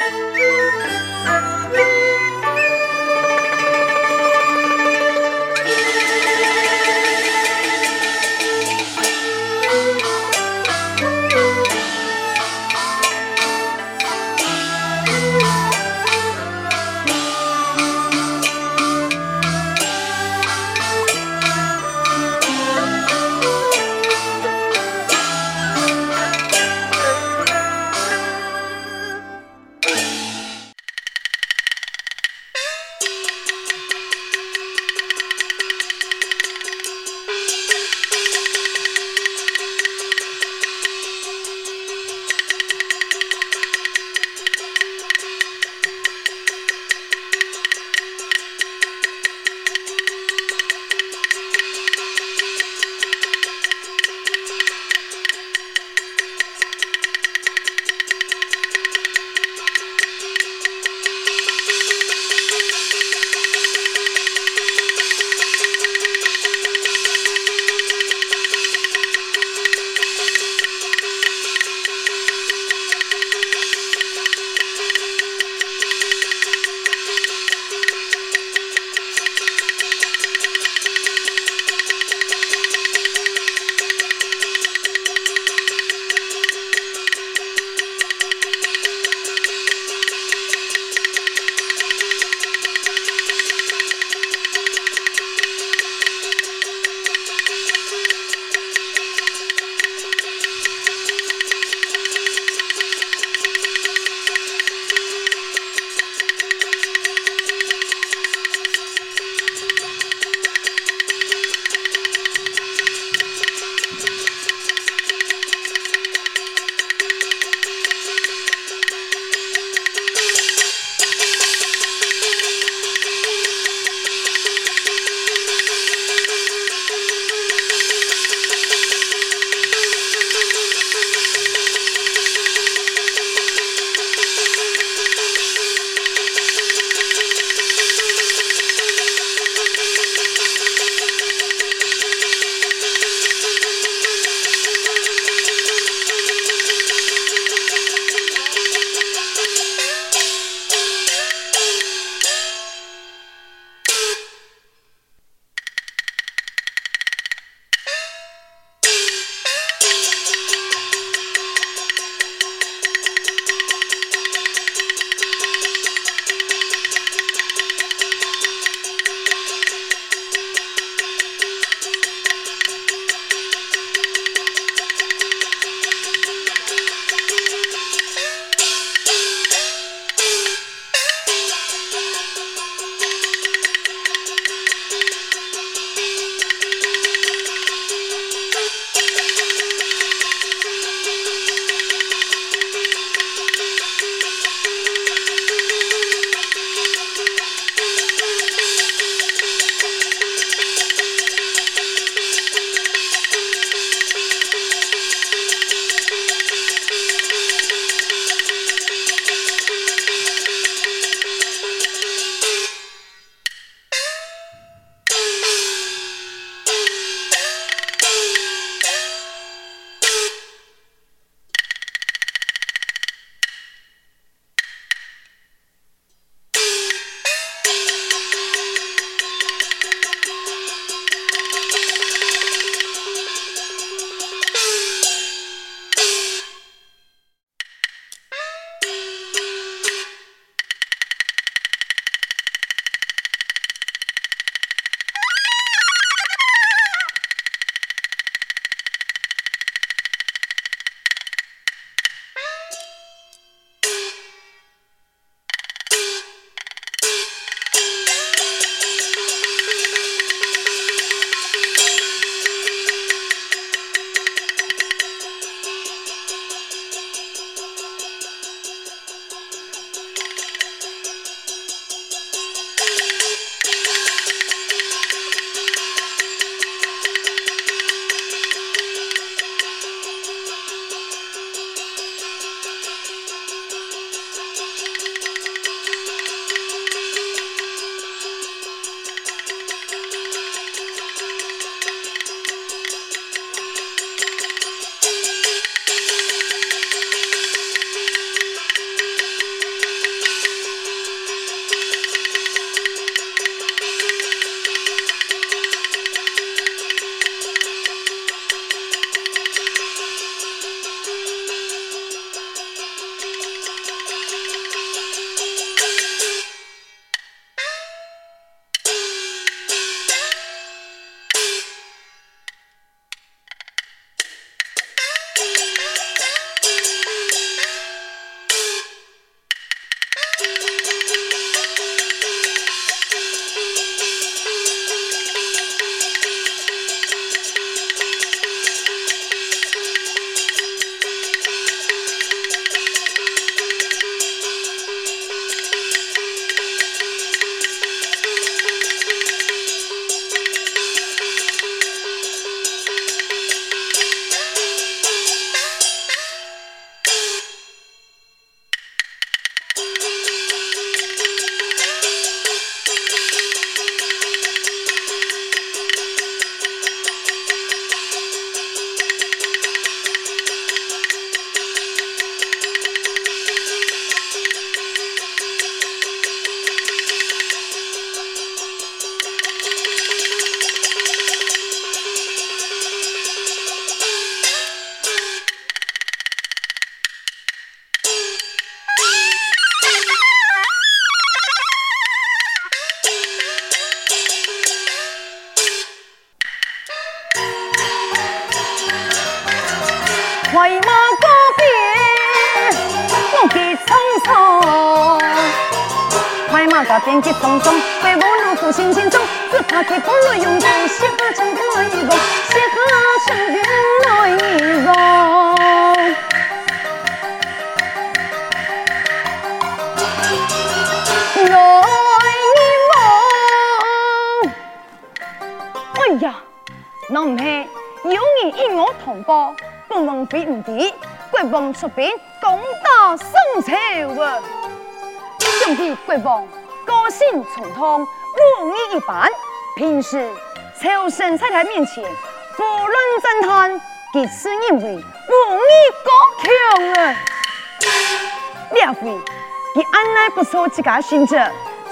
Música 马家边结东东，贵王如虎心情重，只怕他不能用功，写何成功来一功，写何成功来一功。哎呀，那唔系有你与我同胞，不枉费唔敌，国王出兵攻打宋朝啊！想必国王个性冲动，武艺一般，平时朝臣在他面前不论赞叹，其是因为武艺高强啊！这回他按捺不受自家选择，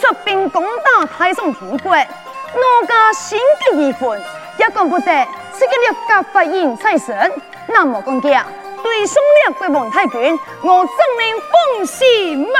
出兵攻打太上天国。哪家心急意愤，也讲不得这个六甲法印在身，那么讲讲，对上了国王太君，我怎能放心嘛？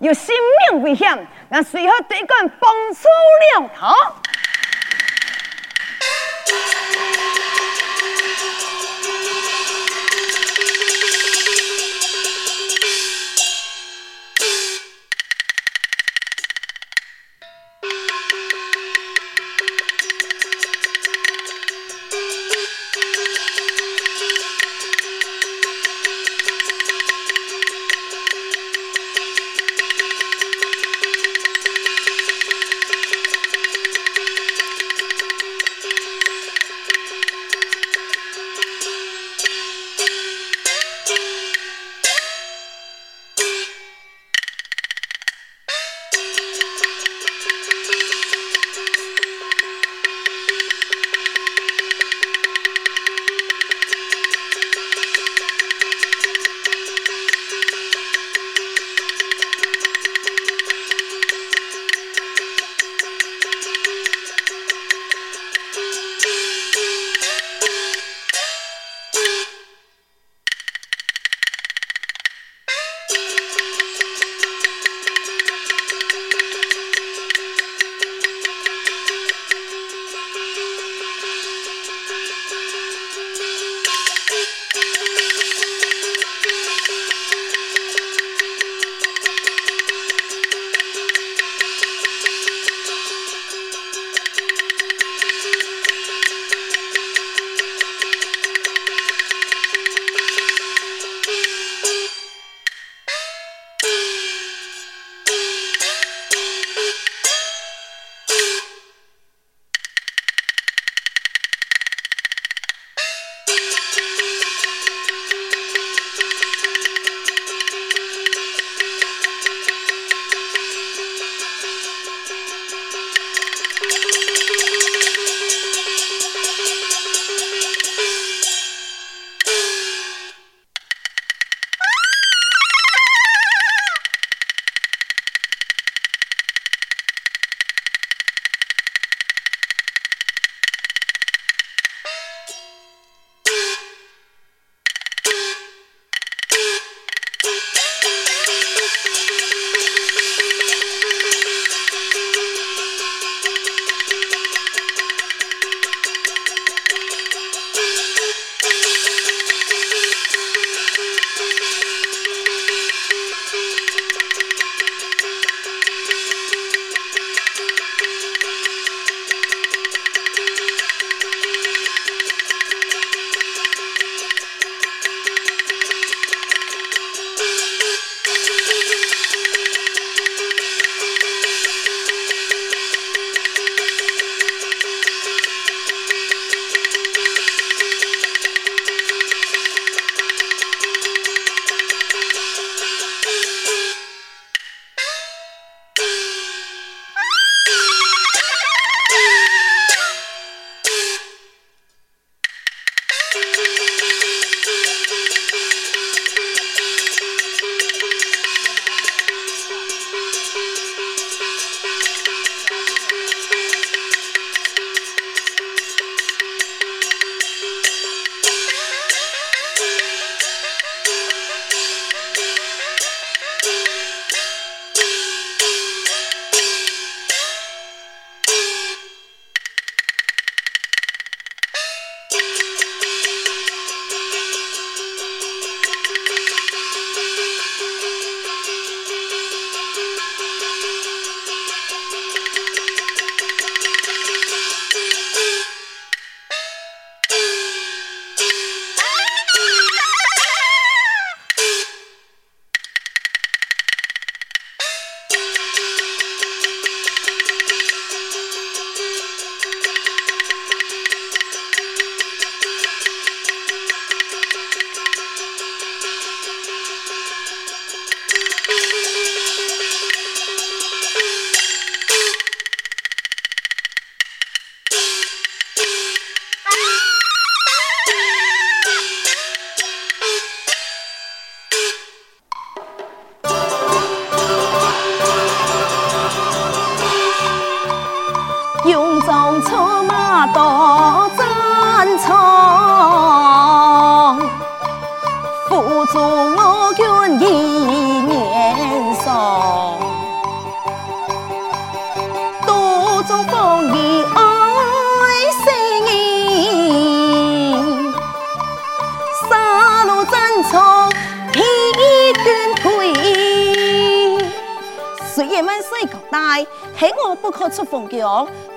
有生命危险，那随后对官帮助了他。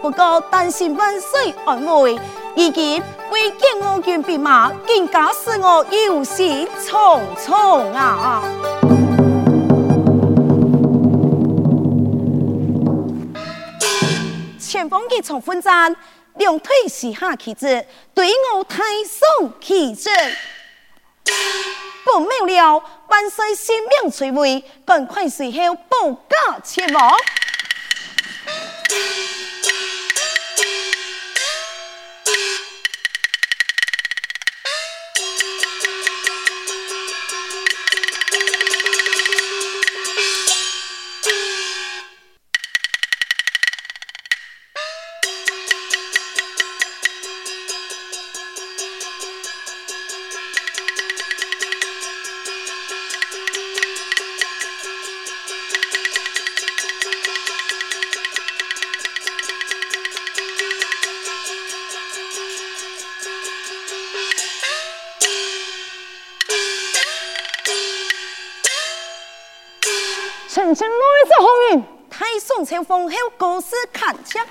不过担心万岁安危，以及为见我军兵马，更加使我忧心忡忡啊！前方一场奋战，两腿是下旗子，对我太松气质。不明了，万岁性命垂危，赶快随后报驾前往。太宋朝封后国师看枪。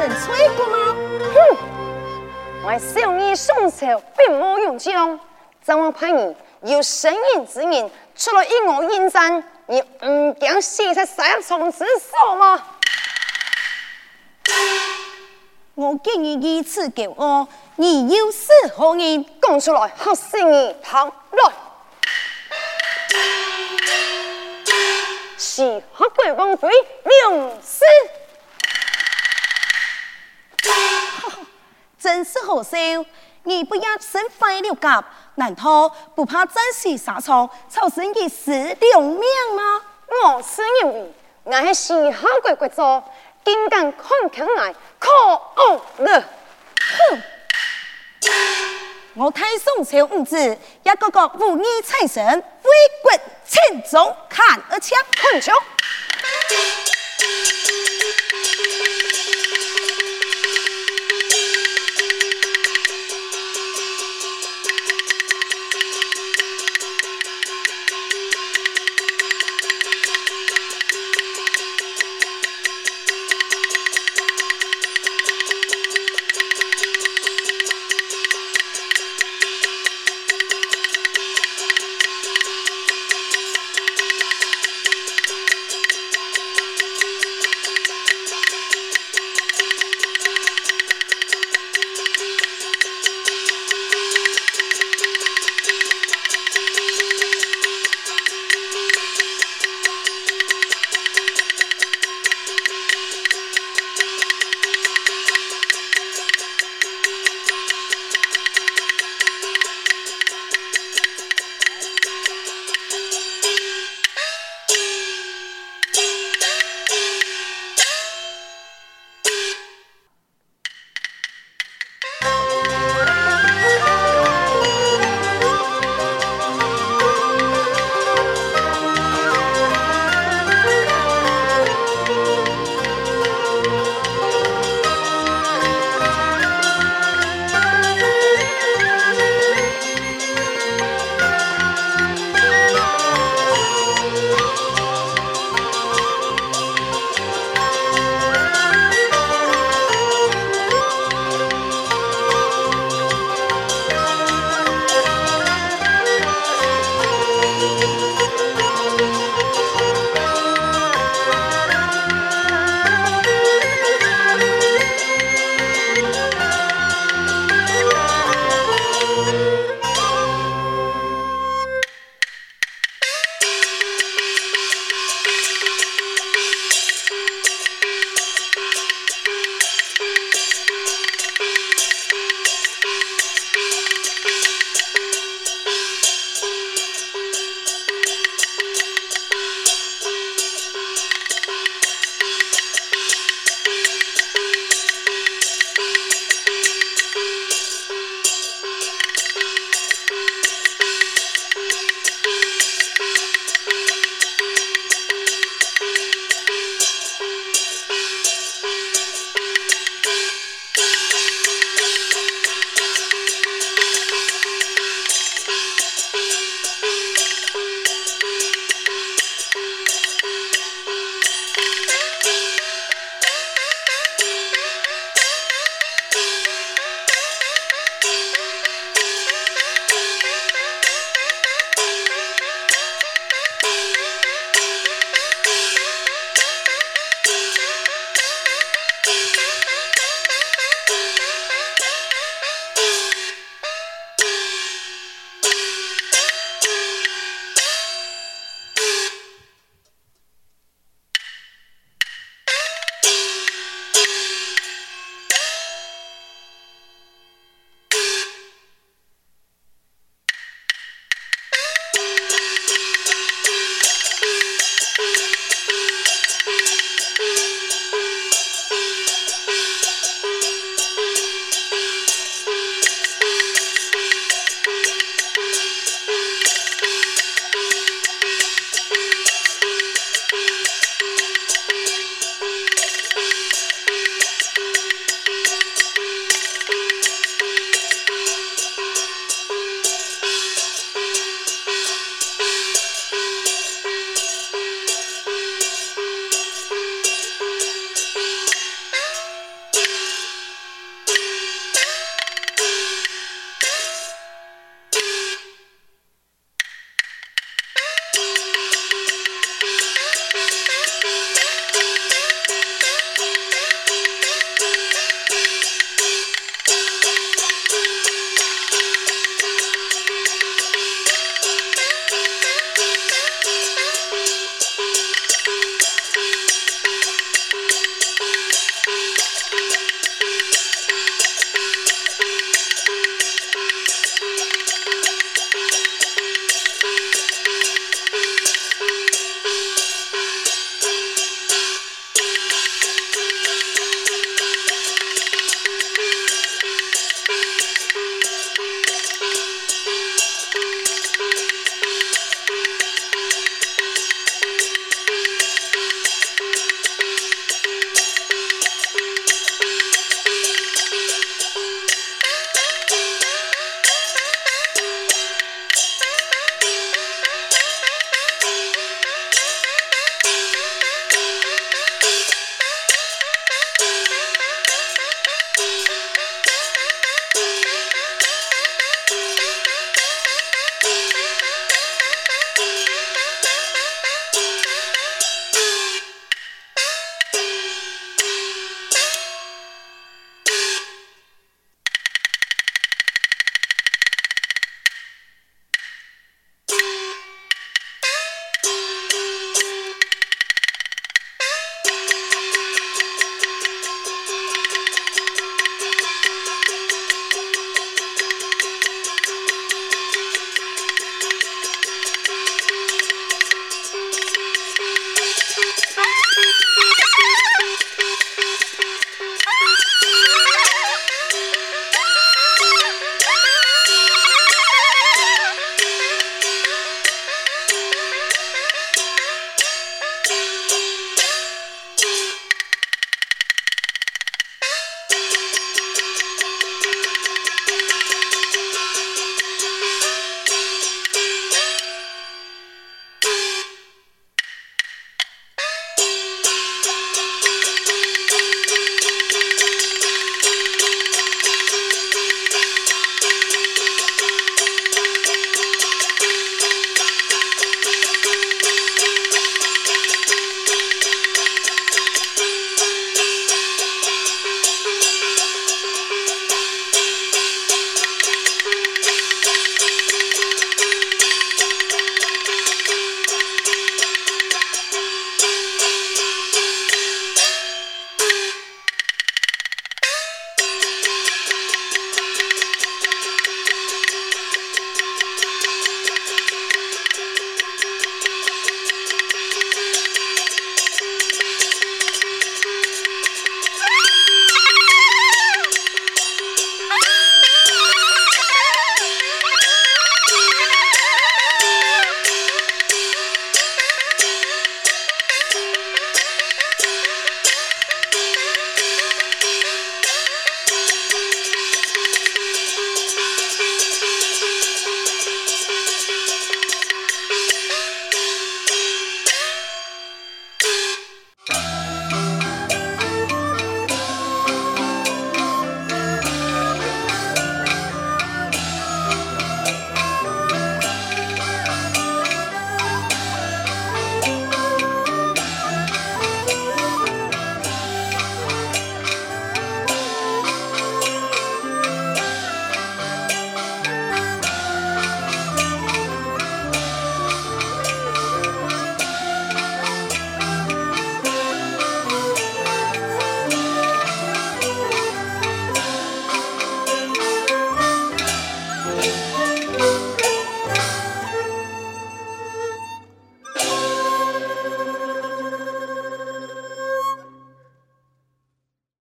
不怕粉身碎骨吗？哼！我小儿宋朝并无勇气喽，怎么派你有神隐之人出来与我应战？你唔惊死在沙场之上吗？我见你如此骄傲，你又是何人？讲出来，好生儿堂来。是黑鬼王妃娘子。真是好笑！你不要身坏了甲，难道不怕战死沙场，草生一死两命吗？我是认为，我是西夏国国主，竟敢看强来，可恶了！哼！我太宋朝五子，一个个武艺在身，为国尽忠，看而枪，看枪。